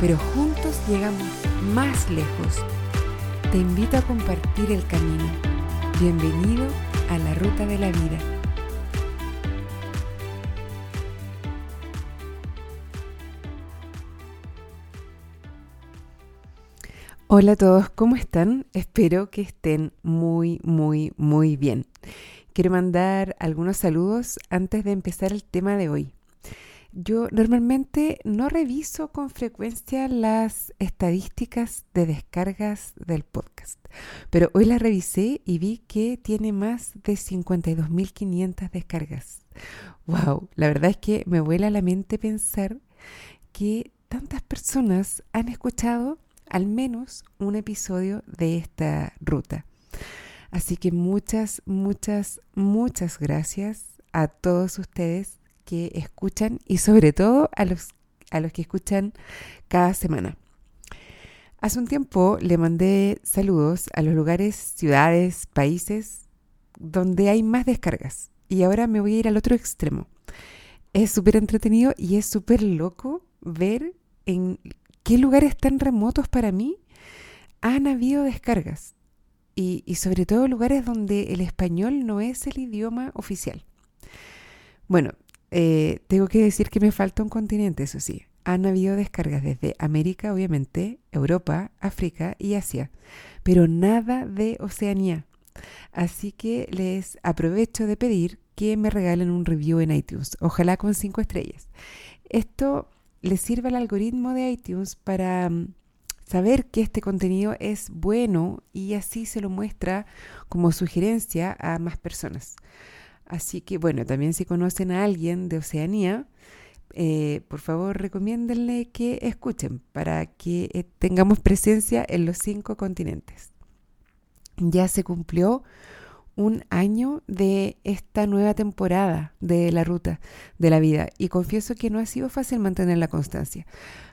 pero juntos llegamos más lejos. Te invito a compartir el camino. Bienvenido a la ruta de la vida. Hola a todos, ¿cómo están? Espero que estén muy, muy, muy bien. Quiero mandar algunos saludos antes de empezar el tema de hoy. Yo normalmente no reviso con frecuencia las estadísticas de descargas del podcast, pero hoy las revisé y vi que tiene más de 52.500 descargas. ¡Wow! La verdad es que me vuela la mente pensar que tantas personas han escuchado al menos un episodio de esta ruta. Así que muchas, muchas, muchas gracias a todos ustedes que escuchan y sobre todo a los, a los que escuchan cada semana. Hace un tiempo le mandé saludos a los lugares, ciudades, países donde hay más descargas y ahora me voy a ir al otro extremo. Es súper entretenido y es súper loco ver en qué lugares tan remotos para mí han habido descargas y, y sobre todo lugares donde el español no es el idioma oficial. Bueno, eh, tengo que decir que me falta un continente, eso sí. Han habido descargas desde América, obviamente, Europa, África y Asia, pero nada de Oceanía. Así que les aprovecho de pedir que me regalen un review en iTunes, ojalá con cinco estrellas. Esto les sirve al algoritmo de iTunes para mm, saber que este contenido es bueno y así se lo muestra como sugerencia a más personas. Así que bueno, también si conocen a alguien de Oceanía, eh, por favor recomiéndenle que escuchen para que eh, tengamos presencia en los cinco continentes. Ya se cumplió un año de esta nueva temporada de la ruta de la vida y confieso que no ha sido fácil mantener la constancia.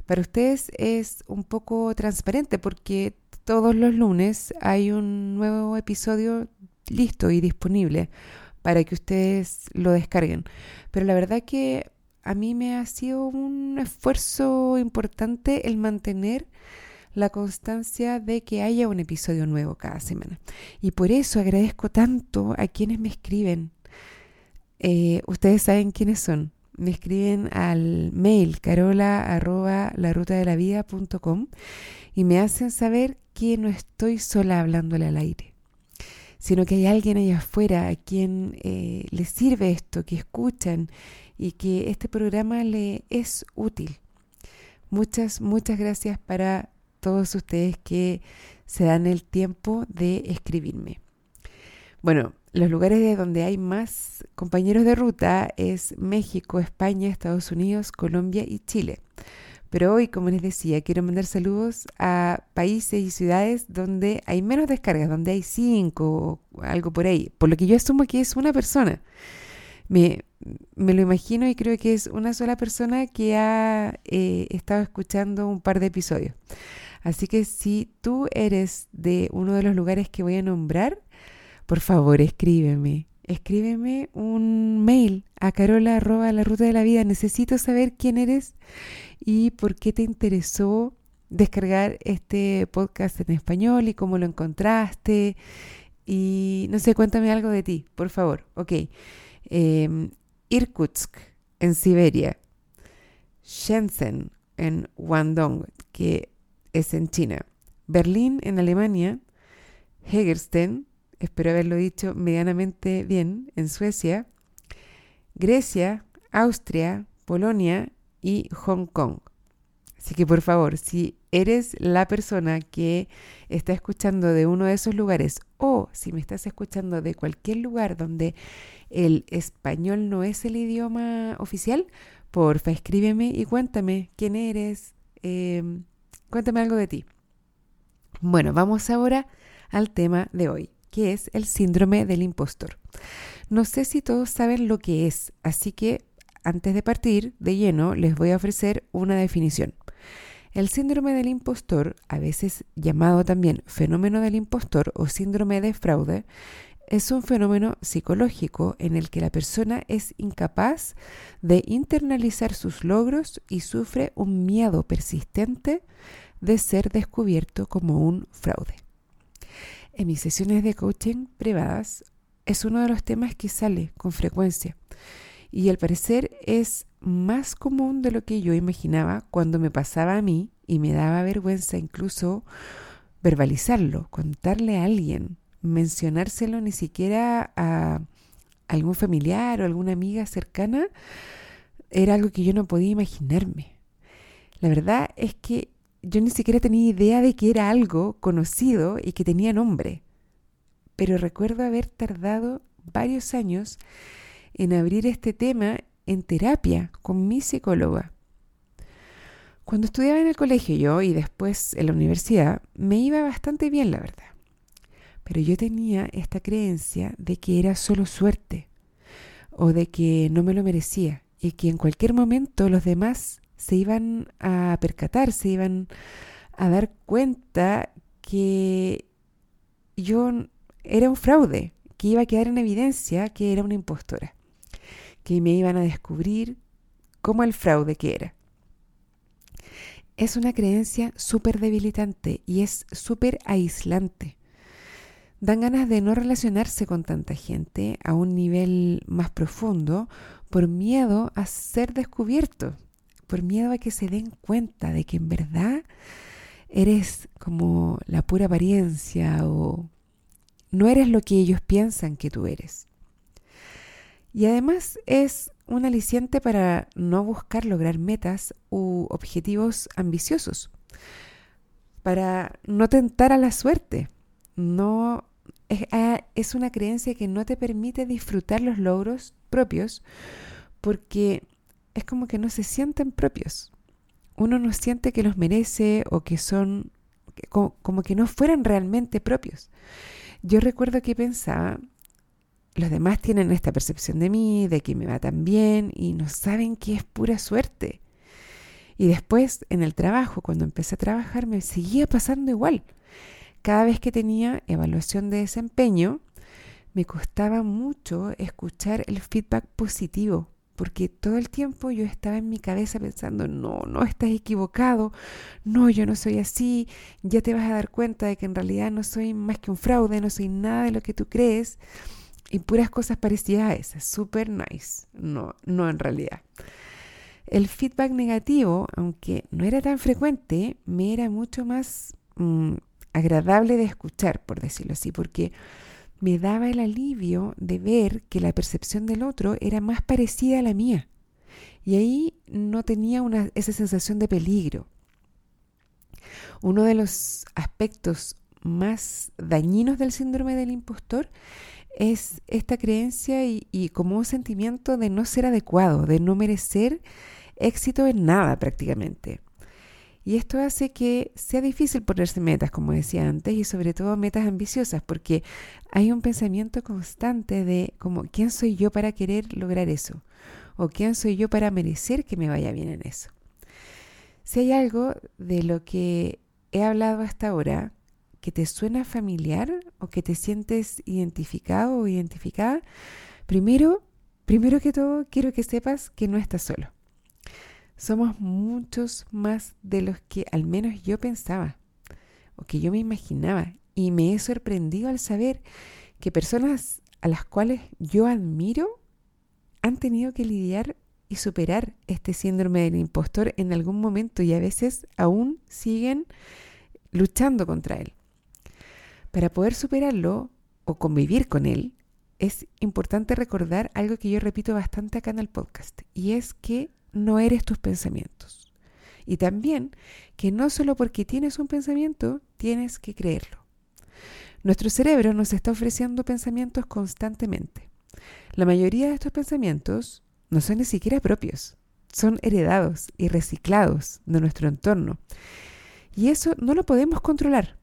Para ustedes es un poco transparente porque todos los lunes hay un nuevo episodio listo y disponible para que ustedes lo descarguen. Pero la verdad que a mí me ha sido un esfuerzo importante el mantener la constancia de que haya un episodio nuevo cada semana. Y por eso agradezco tanto a quienes me escriben. Eh, ustedes saben quiénes son. Me escriben al mail carola arroba la ruta de la vida y me hacen saber que no estoy sola hablándole al aire sino que hay alguien allá afuera a quien eh, le sirve esto, que escuchan y que este programa le es útil. Muchas, muchas gracias para todos ustedes que se dan el tiempo de escribirme. Bueno, los lugares de donde hay más compañeros de ruta es México, España, Estados Unidos, Colombia y Chile. Pero hoy, como les decía, quiero mandar saludos a países y ciudades donde hay menos descargas, donde hay cinco o algo por ahí, por lo que yo asumo que es una persona. Me, me lo imagino y creo que es una sola persona que ha eh, estado escuchando un par de episodios. Así que si tú eres de uno de los lugares que voy a nombrar, por favor escríbeme. Escríbeme un mail a carola la ruta de la vida. Necesito saber quién eres y por qué te interesó descargar este podcast en español y cómo lo encontraste. Y no sé, cuéntame algo de ti, por favor. Ok. Em, Irkutsk, en Siberia. Shenzhen, en Guangdong, que es en China. Berlín, en Alemania. Hegersten, espero haberlo dicho medianamente bien, en Suecia. Grecia, Austria, Polonia y Hong Kong. Así que por favor, si eres la persona que está escuchando de uno de esos lugares o si me estás escuchando de cualquier lugar donde el español no es el idioma oficial, porfa, escríbeme y cuéntame quién eres, em, Cuéntame algo de ti. Bueno, vamos ahora al tema de hoy, que es el síndrome del impostor. No sé si todos saben lo que es, así que antes de partir de lleno les voy a ofrecer una definición. El síndrome del impostor, a veces llamado también fenómeno del impostor o síndrome de fraude, es un fenómeno psicológico en el que la persona es incapaz de internalizar sus logros y sufre un miedo persistente de ser descubierto como un fraude. En mis sesiones de coaching privadas es uno de los temas que sale con frecuencia y al parecer es más común de lo que yo imaginaba cuando me pasaba a mí y me daba vergüenza incluso verbalizarlo, contarle a alguien, mencionárselo ni siquiera a algún familiar o alguna amiga cercana, era algo que yo no podía imaginarme. La verdad es que yo ni siquiera tenía idea de que era algo conocido y que tenía nombre. Pero recuerdo haber tardado varios años en abrir este tema en terapia con mi psicóloga. Cuando estudiaba en el colegio yo y después en la universidad, me iba bastante bien, la verdad. Pero yo tenía esta creencia de que era solo suerte o de que no me lo merecía y que en cualquier momento los demás se iban a percatar, se iban a dar cuenta que yo era un fraude, que iba a quedar en evidencia que era una impostora, que me iban a descubrir como el fraude que era. Es una creencia súper debilitante y es súper aislante. Dan ganas de no relacionarse con tanta gente a un nivel más profundo por miedo a ser descubierto, por miedo a que se den cuenta de que en verdad eres como la pura apariencia o no eres lo que ellos piensan que tú eres. Y además es un aliciente para no buscar lograr metas u objetivos ambiciosos, para no tentar a la suerte. No es, es una creencia que no te permite disfrutar los logros propios porque es como que no se sienten propios. Uno no siente que los merece o que son como, que no fueran realmente propios. Yo recuerdo que pensaba, los demás tienen esta percepción de mí, de que me va tan bien y no saben que es pura suerte. Y después en el trabajo, cuando empecé a trabajar, me seguía pasando igual. Cada vez que tenía evaluación de desempeño, me costaba mucho escuchar el feedback positivo porque todo el tiempo yo estaba en mi cabeza pensando, no, no estás equivocado, no, yo no soy así, ya te vas a dar cuenta de que en realidad no soy más que un fraude, no soy nada de lo que tú crees, y puras cosas parecidas a esas, super nice, no, no en realidad. El feedback negativo, aunque no era tan frecuente, me era mucho más mm, agradable de escuchar, por decirlo así, porque me daba el alivio de ver que la percepción del otro era más parecida a la mía. Y ahí no tenía esa sensación de peligro. Uno de los aspectos más dañinos del síndrome del impostor es esta creencia y, y, como un sentimiento de no ser adecuado, de no merecer éxito en nada prácticamente. Y esto hace que sea difícil ponerse metas, como decía antes, y sobre todo metas ambiciosas, porque hay un pensamiento constante de como, ¿quién soy yo para querer lograr eso? ¿O quién soy yo para merecer que me vaya bien en eso? Si hay algo de lo que he hablado hasta ahora que te suena familiar o que te sientes identificado o identificada, primero, primero que todo, quiero que sepas que no estás solo. Somos muchos más de los que al menos yo pensaba o que yo me imaginaba y me he sorprendido al saber que personas a las cuales yo admiro han tenido que lidiar y superar este síndrome del impostor en algún momento y a veces aún siguen luchando contra él. Para poder superarlo o convivir con él, es importante recordar algo que yo repito bastante acá en el podcast, y es que no eres tus pensamientos. Y también que no solo porque tienes un pensamiento, tienes que creerlo. Nuestro cerebro nos está ofreciendo pensamientos constantemente. La mayoría de estos pensamientos no son ni siquiera propios, son heredados y reciclados de nuestro entorno. Y eso no lo podemos controlar.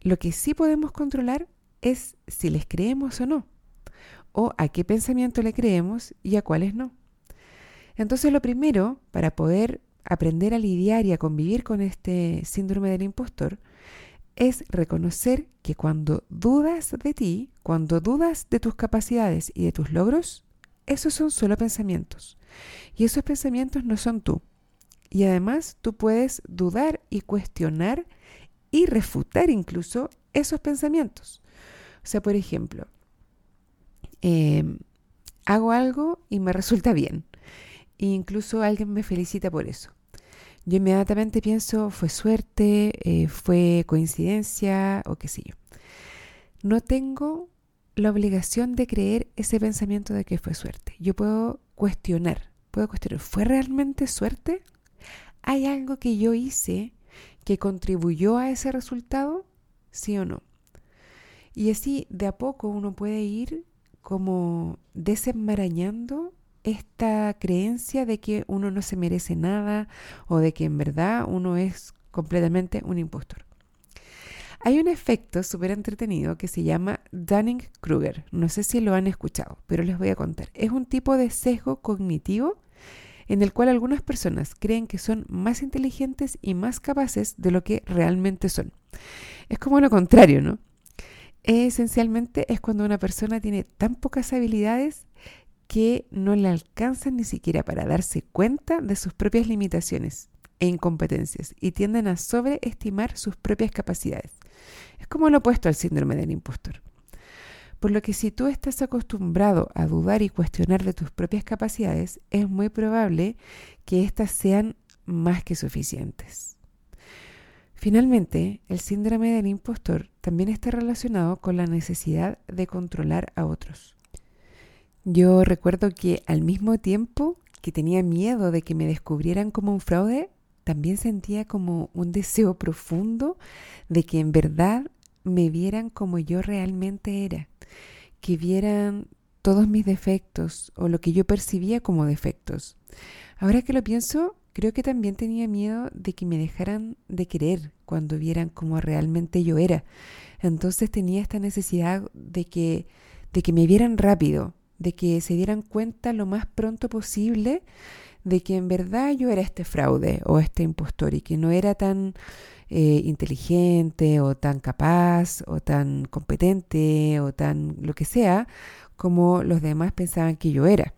Lo que sí podemos controlar es si les creemos o no, o a qué pensamiento le creemos y a cuáles no. Entonces lo primero, para poder aprender a lidiar y a convivir con este síndrome del impostor, es reconocer que cuando dudas de ti, cuando dudas de tus capacidades y de tus logros, esos son solo pensamientos. Y esos pensamientos no son tú. Y además tú puedes dudar y cuestionar y refutar incluso esos pensamientos. O sea, por ejemplo, em, hago algo y me resulta bien. E incluso alguien me felicita por eso. Yo inmediatamente pienso, fue suerte, eh, fue coincidencia o qué sé yo. No tengo la obligación de creer ese pensamiento de que fue suerte. Yo puedo cuestionar, puedo cuestionar, ¿fue realmente suerte? ¿Hay algo que yo hice que contribuyó a ese resultado? ¿Sí o no? Y así de a poco uno puede ir como desenmarañando esta creencia de que uno no se merece nada o de que en verdad uno es completamente un impostor. Hay un efecto súper entretenido que se llama Dunning-Kruger. No sé si lo han escuchado, pero les voy a contar. Es un tipo de sesgo cognitivo en el cual algunas personas creen que son más inteligentes y más capaces de lo que realmente son. Es como lo contrario, ¿no? Esencialmente es cuando una persona tiene tan pocas habilidades que no le alcanzan ni siquiera para darse cuenta de sus propias limitaciones e incompetencias y tienden a sobreestimar sus propias capacidades. Es como lo opuesto al síndrome del impostor. Por lo que si tú estás acostumbrado a dudar y cuestionar de tus propias capacidades, es muy probable que éstas sean más que suficientes. Finalmente, el síndrome del impostor también está relacionado con la necesidad de controlar a otros. Yo recuerdo que al mismo tiempo que tenía miedo de que me descubrieran como un fraude, también sentía como un deseo profundo de que en verdad me vieran como yo realmente era, que vieran todos mis defectos o lo que yo percibía como defectos. Ahora que lo pienso, creo que también tenía miedo de que me dejaran de querer cuando vieran como realmente yo era. Entonces tenía esta necesidad de que, de que me vieran rápido, de que se dieran cuenta lo más pronto posible de que en verdad yo era este fraude o este impostor y que no era tan eh, inteligente o tan capaz o tan competente o tan lo que sea como los demás pensaban que yo era.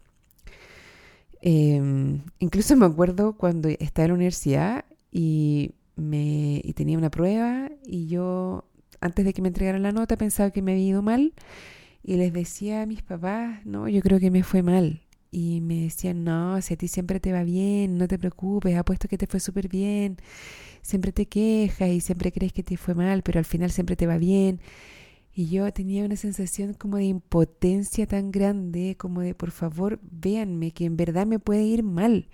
Em, incluso me acuerdo cuando estaba en la universidad y, me, y tenía una prueba y yo antes de que me entregaran la nota pensaba que me había ido mal y les decía a mis papás, no, yo creo que me fue mal. Y me decían, no, si a ti siempre te va bien, no te preocupes, apuesto que te fue súper bien. Siempre te quejas y siempre crees que te fue mal, pero al final siempre te va bien. Y yo tenía una sensación como de impotencia tan grande, como de, por favor, véanme, que en verdad me puede ir mal.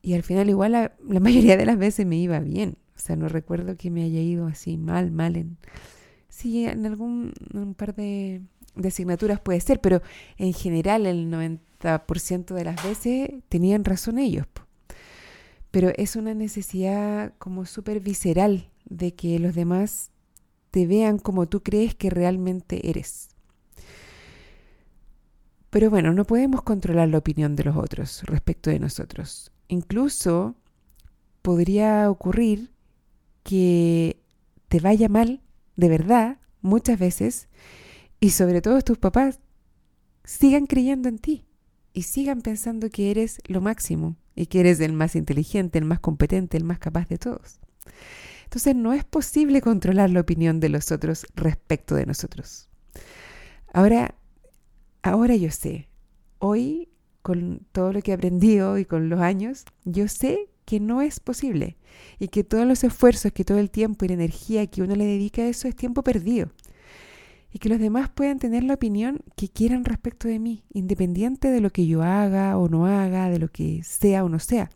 Y al final igual la, mayoría de las veces me iba bien. O sea, no recuerdo que me haya ido así mal, mal en, Sí, en algún un par de, asignaturas puede ser, pero en general el 90% de las veces tenían razón ellos. Pero es una necesidad como súper visceral de que los demás te vean como tú crees que realmente eres. Pero bueno, no podemos controlar la opinión de los otros respecto de nosotros. Incluso podría ocurrir que te vaya mal de verdad, muchas veces, y sobre todo tus papás, sigan creyendo en ti y sigan pensando que eres lo máximo y que eres el más inteligente, el más competente, el más capaz de todos. Entonces no es posible controlar la opinión de los otros respecto de nosotros. Ahora, ahora yo sé, hoy con todo lo que he aprendido y con los años, yo sé que no es posible y que todos los esfuerzos, que todo el tiempo y la energía que uno le dedica a eso es tiempo perdido. Y que los demás puedan tener la opinión que quieran respecto de mí, independiente de lo que yo haga o no haga, de lo que sea o no sea.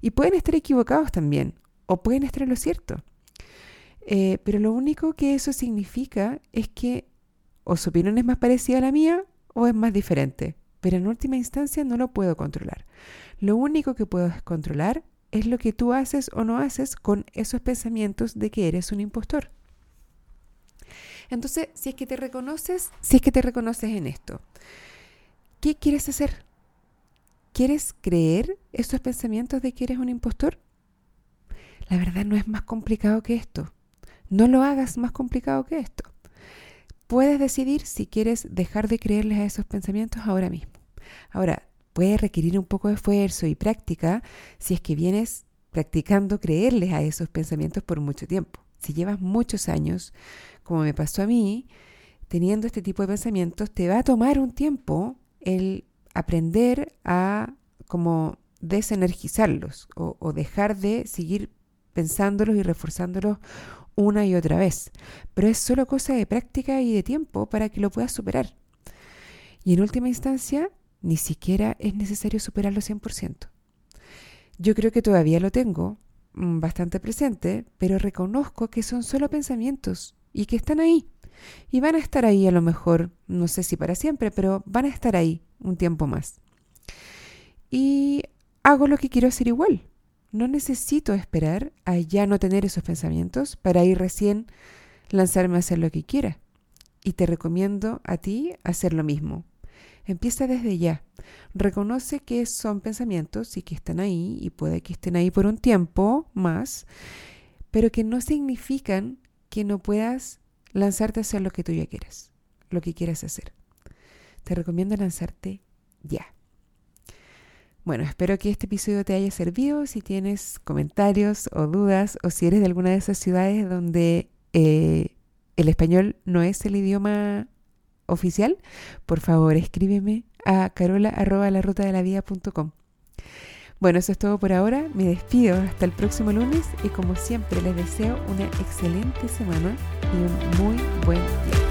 Y pueden estar equivocados también, o pueden estar en lo cierto. Eh, pero lo único que eso significa es que o su opinión es más parecida a la mía o es más diferente. Pero en última instancia no lo puedo controlar. Lo único que puedo controlar es lo que tú haces o no haces con esos pensamientos de que eres un impostor. Entonces, si es que te reconoces, si es que te reconoces en esto, ¿qué quieres hacer? ¿Quieres creer esos pensamientos de que eres un impostor? La verdad no es más complicado que esto. No lo hagas más complicado que esto. Puedes decidir si quieres dejar de creerles a esos pensamientos ahora mismo. Ahora, puede requerir un poco de esfuerzo y práctica si es que vienes practicando creerles a esos pensamientos por mucho tiempo. Si llevas muchos años, como me pasó a mí, teniendo este tipo de pensamientos, te va a tomar un tiempo el aprender a como desenergizarlos o, o dejar de seguir pensándolos y reforzándolos una y otra vez. Pero es solo cosa de práctica y de tiempo para que lo puedas superar. Y en última instancia, ni siquiera es necesario superarlo 100%. Yo creo que todavía lo tengo mm, bastante presente, pero reconozco que son solo pensamientos y que están ahí. Y van a estar ahí a lo mejor, no sé si para siempre, pero van a estar ahí un tiempo más. Y hago lo que quiero hacer igual. No necesito esperar a ya no tener esos pensamientos para ir recién lanzarme a hacer lo que quiera. Y te recomiendo a ti hacer lo mismo. Empieza desde ya. Reconoce que son pensamientos y que están ahí y puede que estén ahí por un tiempo más, pero que no significan que no puedas lanzarte a hacer lo que tú ya quieras, lo que quieras hacer. Te recomiendo lanzarte ya. Bueno, espero que este episodio te haya servido. Si tienes comentarios o dudas o si eres de alguna de esas ciudades donde eh, el español no es el idioma oficial, por favor escríbeme a carola Bueno, eso es todo por ahora. Me despido hasta el próximo lunes y como siempre les deseo una excelente semana y un muy buen día.